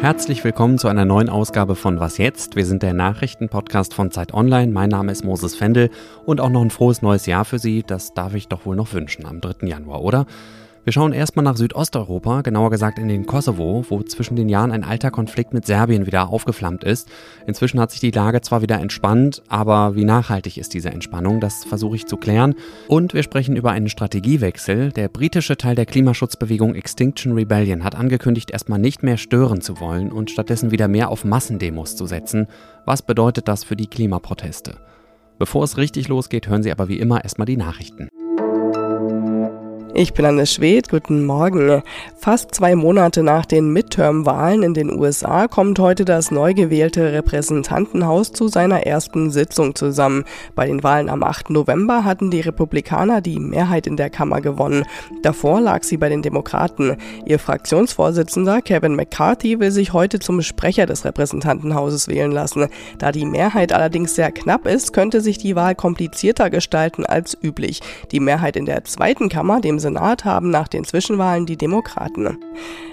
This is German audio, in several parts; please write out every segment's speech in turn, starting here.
Herzlich willkommen zu einer neuen Ausgabe von Was jetzt? Wir sind der Nachrichtenpodcast von Zeit Online. Mein Name ist Moses Fendel und auch noch ein frohes neues Jahr für Sie. Das darf ich doch wohl noch wünschen am 3. Januar, oder? Wir schauen erstmal nach Südosteuropa, genauer gesagt in den Kosovo, wo zwischen den Jahren ein alter Konflikt mit Serbien wieder aufgeflammt ist. Inzwischen hat sich die Lage zwar wieder entspannt, aber wie nachhaltig ist diese Entspannung, das versuche ich zu klären. Und wir sprechen über einen Strategiewechsel. Der britische Teil der Klimaschutzbewegung Extinction Rebellion hat angekündigt, erstmal nicht mehr stören zu wollen und stattdessen wieder mehr auf Massendemos zu setzen. Was bedeutet das für die Klimaproteste? Bevor es richtig losgeht, hören Sie aber wie immer erstmal die Nachrichten. Ich bin Anne Schwedt, guten Morgen. Fast zwei Monate nach den Midterm-Wahlen in den USA kommt heute das neu gewählte Repräsentantenhaus zu seiner ersten Sitzung zusammen. Bei den Wahlen am 8. November hatten die Republikaner die Mehrheit in der Kammer gewonnen. Davor lag sie bei den Demokraten. Ihr Fraktionsvorsitzender Kevin McCarthy will sich heute zum Sprecher des Repräsentantenhauses wählen lassen. Da die Mehrheit allerdings sehr knapp ist, könnte sich die Wahl komplizierter gestalten als üblich. Die Mehrheit in der zweiten Kammer, dem Senat haben nach den Zwischenwahlen die Demokraten.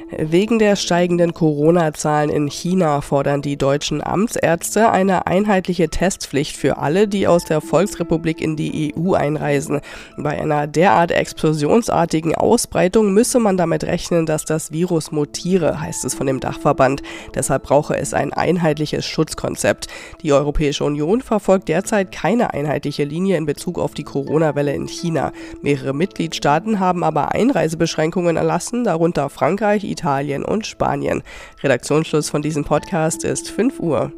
Wegen der steigenden Corona-Zahlen in China fordern die deutschen Amtsärzte eine einheitliche Testpflicht für alle, die aus der Volksrepublik in die EU einreisen. Bei einer derart explosionsartigen Ausbreitung müsse man damit rechnen, dass das Virus mutiere, heißt es von dem Dachverband. Deshalb brauche es ein einheitliches Schutzkonzept. Die Europäische Union verfolgt derzeit keine einheitliche Linie in Bezug auf die Corona-Welle in China. Mehrere Mitgliedstaaten haben aber Einreisebeschränkungen erlassen, darunter Frankreich, Italien und Spanien. Redaktionsschluss von diesem Podcast ist 5 Uhr.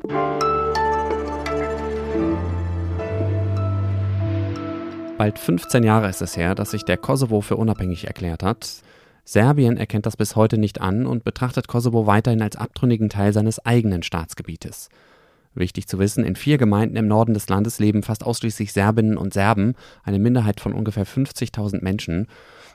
Bald 15 Jahre ist es her, dass sich der Kosovo für unabhängig erklärt hat. Serbien erkennt das bis heute nicht an und betrachtet Kosovo weiterhin als abtrünnigen Teil seines eigenen Staatsgebietes. Wichtig zu wissen, in vier Gemeinden im Norden des Landes leben fast ausschließlich Serbinnen und Serben, eine Minderheit von ungefähr 50.000 Menschen.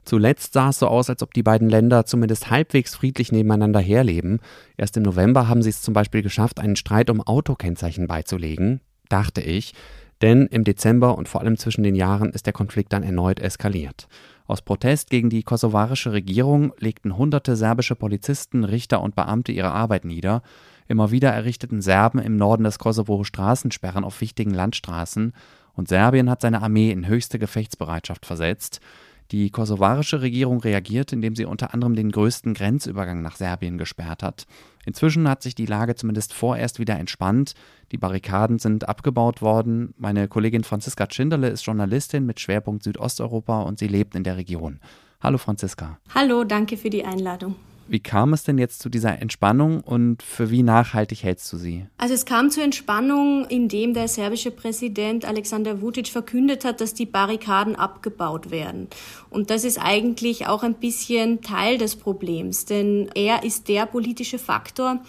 Zuletzt sah es so aus, als ob die beiden Länder zumindest halbwegs friedlich nebeneinander herleben. Erst im November haben sie es zum Beispiel geschafft, einen Streit um Autokennzeichen beizulegen, dachte ich, denn im Dezember und vor allem zwischen den Jahren ist der Konflikt dann erneut eskaliert. Aus Protest gegen die kosovarische Regierung legten hunderte serbische Polizisten, Richter und Beamte ihre Arbeit nieder. Immer wieder errichteten Serben im Norden des Kosovo Straßensperren auf wichtigen Landstraßen und Serbien hat seine Armee in höchste Gefechtsbereitschaft versetzt. Die kosovarische Regierung reagiert, indem sie unter anderem den größten Grenzübergang nach Serbien gesperrt hat. Inzwischen hat sich die Lage zumindest vorerst wieder entspannt. Die Barrikaden sind abgebaut worden. Meine Kollegin Franziska Tschinderle ist Journalistin mit Schwerpunkt Südosteuropa und sie lebt in der Region. Hallo Franziska. Hallo, danke für die Einladung. Wie kam es denn jetzt zu dieser Entspannung und für wie nachhaltig hältst du sie? Also es kam zur Entspannung, indem der serbische Präsident Alexander Vucic verkündet hat, dass die Barrikaden abgebaut werden. Und das ist eigentlich auch ein bisschen Teil des Problems, denn er ist der politische Faktor,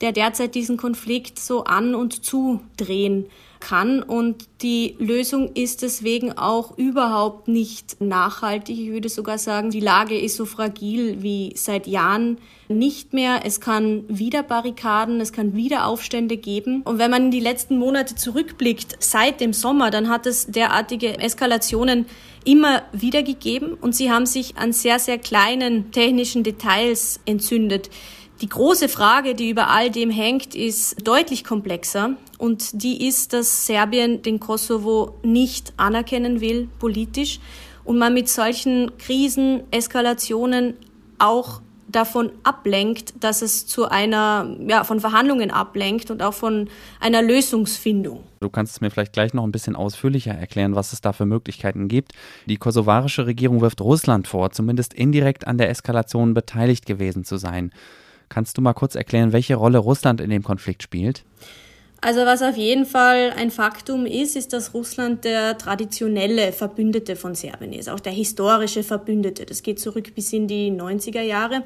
der derzeit diesen Konflikt so an und zudrehen kann. Und die Lösung ist deswegen auch überhaupt nicht nachhaltig. Ich würde sogar sagen, die Lage ist so fragil wie seit Jahren nicht mehr. Es kann wieder Barrikaden, es kann wieder Aufstände geben. Und wenn man in die letzten Monate zurückblickt, seit dem Sommer, dann hat es derartige Eskalationen immer wieder gegeben und sie haben sich an sehr, sehr kleinen technischen Details entzündet. Die große Frage, die über all dem hängt, ist deutlich komplexer und die ist, dass Serbien den Kosovo nicht anerkennen will politisch und man mit solchen Krisen, Eskalationen auch davon ablenkt, dass es zu einer, ja, von Verhandlungen ablenkt und auch von einer Lösungsfindung. Du kannst es mir vielleicht gleich noch ein bisschen ausführlicher erklären, was es da für Möglichkeiten gibt. Die kosovarische Regierung wirft Russland vor, zumindest indirekt an der Eskalation beteiligt gewesen zu sein. Kannst du mal kurz erklären, welche Rolle Russland in dem Konflikt spielt? Also was auf jeden Fall ein Faktum ist, ist, dass Russland der traditionelle Verbündete von Serbien ist, auch der historische Verbündete. Das geht zurück bis in die 90er Jahre.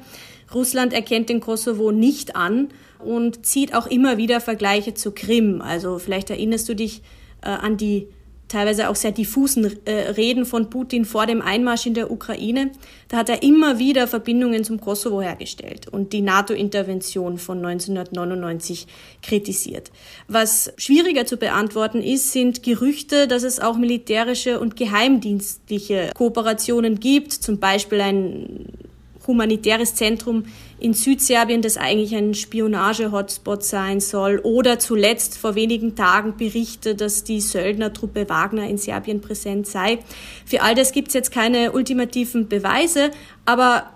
Russland erkennt den Kosovo nicht an und zieht auch immer wieder Vergleiche zu Krim. Also vielleicht erinnerst du dich äh, an die teilweise auch sehr diffusen äh, Reden von Putin vor dem Einmarsch in der Ukraine, da hat er immer wieder Verbindungen zum Kosovo hergestellt und die NATO-Intervention von 1999 kritisiert. Was schwieriger zu beantworten ist, sind Gerüchte, dass es auch militärische und geheimdienstliche Kooperationen gibt, zum Beispiel ein humanitäres Zentrum in Südserbien, das eigentlich ein Spionage-Hotspot sein soll. Oder zuletzt vor wenigen Tagen berichtet, dass die Söldnertruppe Wagner in Serbien präsent sei. Für all das gibt es jetzt keine ultimativen Beweise, aber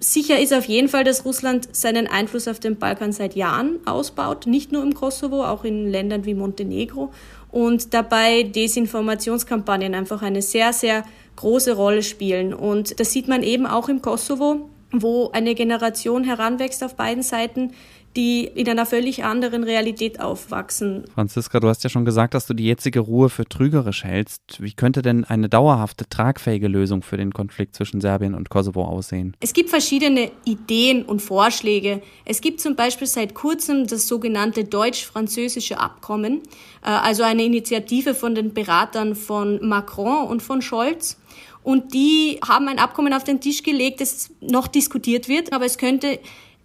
Sicher ist auf jeden Fall, dass Russland seinen Einfluss auf den Balkan seit Jahren ausbaut, nicht nur im Kosovo, auch in Ländern wie Montenegro und dabei Desinformationskampagnen einfach eine sehr, sehr große Rolle spielen. Und das sieht man eben auch im Kosovo, wo eine Generation heranwächst auf beiden Seiten, die in einer völlig anderen Realität aufwachsen. Franziska, du hast ja schon gesagt, dass du die jetzige Ruhe für trügerisch hältst. Wie könnte denn eine dauerhafte, tragfähige Lösung für den Konflikt zwischen Serbien und Kosovo aussehen? Es gibt verschiedene Ideen und Vorschläge. Es gibt zum Beispiel seit kurzem das sogenannte deutsch-französische Abkommen, äh, also eine Initiative von den Beratern von Macron und von Scholz. Und die haben ein Abkommen auf den Tisch gelegt, das noch diskutiert wird, aber es könnte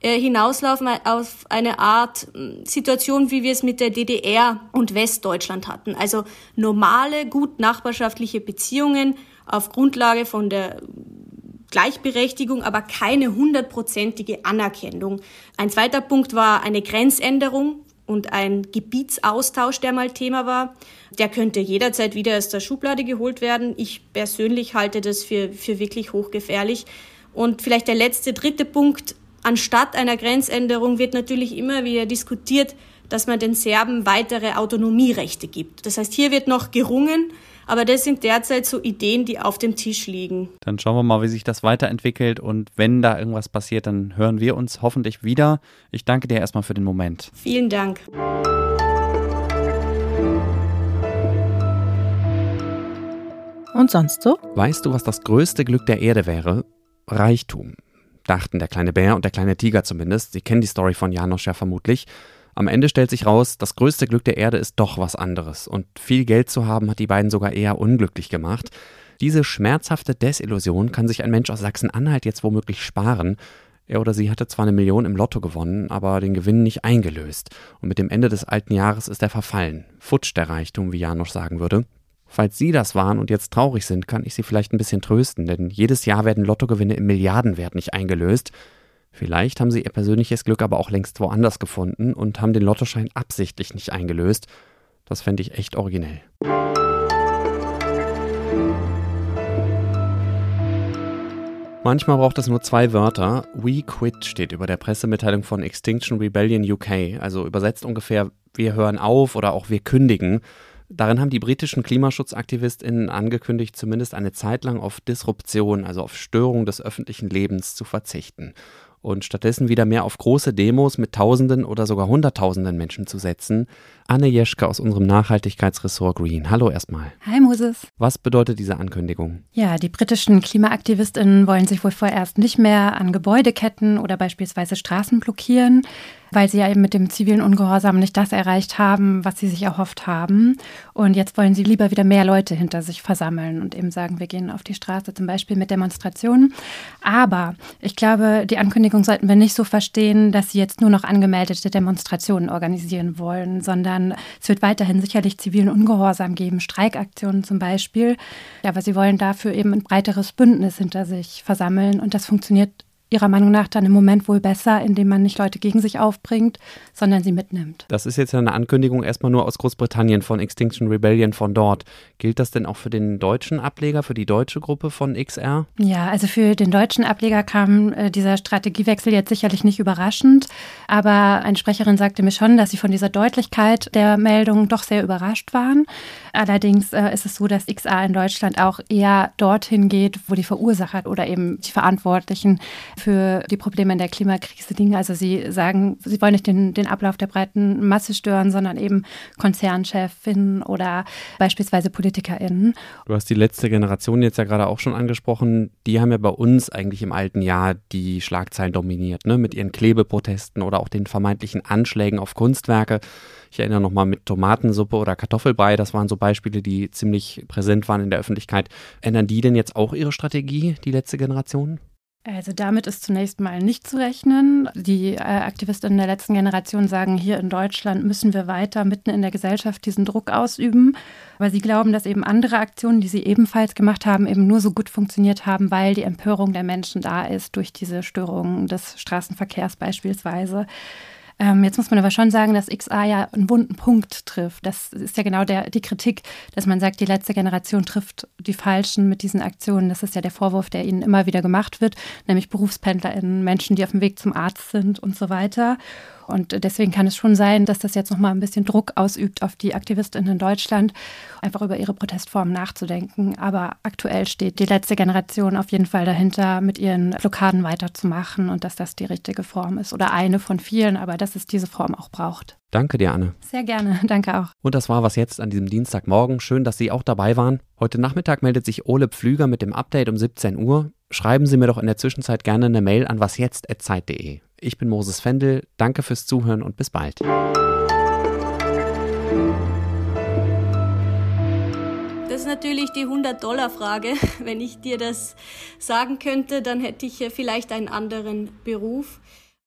äh, hinauslaufen auf eine Art Situation, wie wir es mit der DDR und Westdeutschland hatten. Also normale, gut nachbarschaftliche Beziehungen auf Grundlage von der Gleichberechtigung, aber keine hundertprozentige Anerkennung. Ein zweiter Punkt war eine Grenzänderung und ein Gebietsaustausch, der mal Thema war. Der könnte jederzeit wieder aus der Schublade geholt werden. Ich persönlich halte das für, für wirklich hochgefährlich. Und vielleicht der letzte, dritte Punkt, anstatt einer Grenzänderung wird natürlich immer wieder diskutiert, dass man den Serben weitere Autonomierechte gibt. Das heißt, hier wird noch gerungen, aber das sind derzeit so Ideen, die auf dem Tisch liegen. Dann schauen wir mal, wie sich das weiterentwickelt und wenn da irgendwas passiert, dann hören wir uns hoffentlich wieder. Ich danke dir erstmal für den Moment. Vielen Dank. Und sonst so? Weißt du, was das größte Glück der Erde wäre? Reichtum dachten der kleine Bär und der kleine Tiger zumindest. Sie kennen die Story von Janosch ja vermutlich. Am Ende stellt sich raus, das größte Glück der Erde ist doch was anderes. Und viel Geld zu haben hat die beiden sogar eher unglücklich gemacht. Diese schmerzhafte Desillusion kann sich ein Mensch aus Sachsen-Anhalt jetzt womöglich sparen. Er oder sie hatte zwar eine Million im Lotto gewonnen, aber den Gewinn nicht eingelöst. Und mit dem Ende des alten Jahres ist er verfallen. Futsch der Reichtum, wie Janosch sagen würde. Falls Sie das waren und jetzt traurig sind, kann ich Sie vielleicht ein bisschen trösten, denn jedes Jahr werden Lottogewinne im Milliardenwert nicht eingelöst. Vielleicht haben Sie Ihr persönliches Glück aber auch längst woanders gefunden und haben den Lottoschein absichtlich nicht eingelöst. Das fände ich echt originell. Manchmal braucht es nur zwei Wörter. We quit steht über der Pressemitteilung von Extinction Rebellion UK, also übersetzt ungefähr wir hören auf oder auch wir kündigen. Darin haben die britischen KlimaschutzaktivistInnen angekündigt, zumindest eine Zeit lang auf Disruption, also auf Störung des öffentlichen Lebens zu verzichten und stattdessen wieder mehr auf große Demos mit Tausenden oder sogar Hunderttausenden Menschen zu setzen. Anne Jeschke aus unserem Nachhaltigkeitsressort Green. Hallo erstmal. Hi Moses. Was bedeutet diese Ankündigung? Ja, die britischen KlimaaktivistInnen wollen sich wohl vorerst nicht mehr an Gebäudeketten oder beispielsweise Straßen blockieren weil sie ja eben mit dem zivilen Ungehorsam nicht das erreicht haben, was sie sich erhofft haben. Und jetzt wollen sie lieber wieder mehr Leute hinter sich versammeln und eben sagen, wir gehen auf die Straße, zum Beispiel mit Demonstrationen. Aber ich glaube, die Ankündigung sollten wir nicht so verstehen, dass sie jetzt nur noch angemeldete Demonstrationen organisieren wollen, sondern es wird weiterhin sicherlich zivilen Ungehorsam geben, Streikaktionen zum Beispiel. Aber sie wollen dafür eben ein breiteres Bündnis hinter sich versammeln und das funktioniert Ihrer Meinung nach dann im Moment wohl besser, indem man nicht Leute gegen sich aufbringt, sondern sie mitnimmt. Das ist jetzt eine Ankündigung erstmal nur aus Großbritannien von Extinction Rebellion von dort. Gilt das denn auch für den deutschen Ableger, für die deutsche Gruppe von XR? Ja, also für den deutschen Ableger kam äh, dieser Strategiewechsel jetzt sicherlich nicht überraschend, aber eine Sprecherin sagte mir schon, dass sie von dieser Deutlichkeit der Meldung doch sehr überrascht waren. Allerdings äh, ist es so, dass XR in Deutschland auch eher dorthin geht, wo die Verursacher oder eben die Verantwortlichen für die Probleme in der Klimakrise liegen. Also Sie sagen, Sie wollen nicht den, den Ablauf der breiten Masse stören, sondern eben Konzernchefinnen oder beispielsweise PolitikerInnen. Du hast die letzte Generation jetzt ja gerade auch schon angesprochen. Die haben ja bei uns eigentlich im alten Jahr die Schlagzeilen dominiert, ne? mit ihren Klebeprotesten oder auch den vermeintlichen Anschlägen auf Kunstwerke. Ich erinnere nochmal mit Tomatensuppe oder Kartoffelbrei, das waren so Beispiele, die ziemlich präsent waren in der Öffentlichkeit. Ändern die denn jetzt auch ihre Strategie, die letzte Generation? Also damit ist zunächst mal nicht zu rechnen. Die äh, Aktivistinnen der letzten Generation sagen, hier in Deutschland müssen wir weiter mitten in der Gesellschaft diesen Druck ausüben. Aber sie glauben, dass eben andere Aktionen, die sie ebenfalls gemacht haben, eben nur so gut funktioniert haben, weil die Empörung der Menschen da ist durch diese Störungen des Straßenverkehrs beispielsweise. Ähm, jetzt muss man aber schon sagen, dass XA ja einen wunden Punkt trifft. Das ist ja genau der, die Kritik, dass man sagt, die letzte Generation trifft die Falschen mit diesen Aktionen. Das ist ja der Vorwurf, der ihnen immer wieder gemacht wird, nämlich BerufspendlerInnen, Menschen, die auf dem Weg zum Arzt sind und so weiter. Und deswegen kann es schon sein, dass das jetzt nochmal ein bisschen Druck ausübt auf die AktivistInnen in Deutschland, einfach über ihre Protestformen nachzudenken. Aber aktuell steht die letzte Generation auf jeden Fall dahinter, mit ihren Blockaden weiterzumachen und dass das die richtige Form ist oder eine von vielen, aber dass es diese Form auch braucht. Danke dir, Anne. Sehr gerne, danke auch. Und das war was jetzt an diesem Dienstagmorgen. Schön, dass Sie auch dabei waren. Heute Nachmittag meldet sich Ole Pflüger mit dem Update um 17 Uhr. Schreiben Sie mir doch in der Zwischenzeit gerne eine Mail an wasjetzt.zeit.de. Ich bin Moses Fendel, danke fürs Zuhören und bis bald. Das ist natürlich die 100-Dollar-Frage. Wenn ich dir das sagen könnte, dann hätte ich vielleicht einen anderen Beruf.